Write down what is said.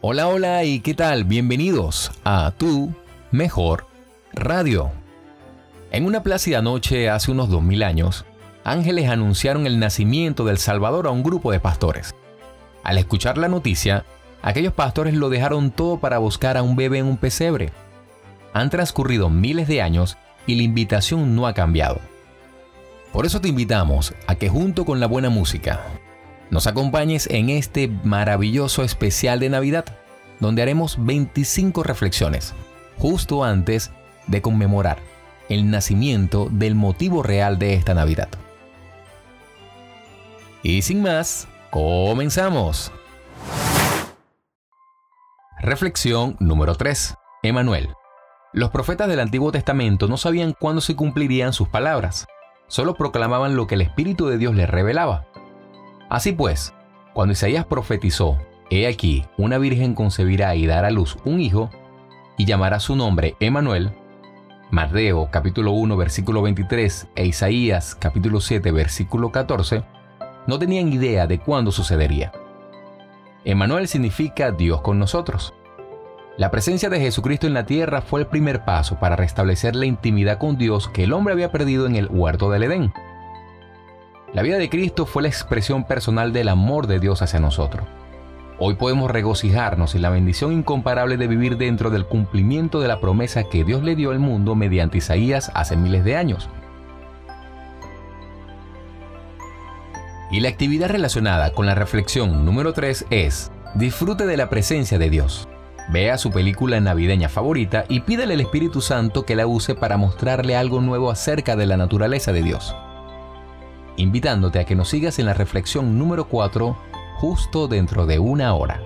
Hola, hola y qué tal, bienvenidos a Tu Mejor Radio. En una plácida noche hace unos 2000 años, ángeles anunciaron el nacimiento del Salvador a un grupo de pastores. Al escuchar la noticia, aquellos pastores lo dejaron todo para buscar a un bebé en un pesebre. Han transcurrido miles de años y la invitación no ha cambiado. Por eso te invitamos a que junto con la buena música, nos acompañes en este maravilloso especial de Navidad, donde haremos 25 reflexiones, justo antes de conmemorar el nacimiento del motivo real de esta Navidad. Y sin más, comenzamos. Reflexión número 3. Emanuel. Los profetas del Antiguo Testamento no sabían cuándo se cumplirían sus palabras, solo proclamaban lo que el Espíritu de Dios les revelaba. Así pues, cuando Isaías profetizó, He aquí, una virgen concebirá y dará a luz un hijo, y llamará su nombre Emanuel, Mateo capítulo 1 versículo 23 e Isaías capítulo 7 versículo 14, no tenían idea de cuándo sucedería. Emanuel significa Dios con nosotros. La presencia de Jesucristo en la tierra fue el primer paso para restablecer la intimidad con Dios que el hombre había perdido en el huerto del Edén. La vida de Cristo fue la expresión personal del amor de Dios hacia nosotros. Hoy podemos regocijarnos en la bendición incomparable de vivir dentro del cumplimiento de la promesa que Dios le dio al mundo mediante Isaías hace miles de años. Y la actividad relacionada con la reflexión número 3 es, disfrute de la presencia de Dios. Vea su película navideña favorita y pídele al Espíritu Santo que la use para mostrarle algo nuevo acerca de la naturaleza de Dios invitándote a que nos sigas en la reflexión número 4 justo dentro de una hora.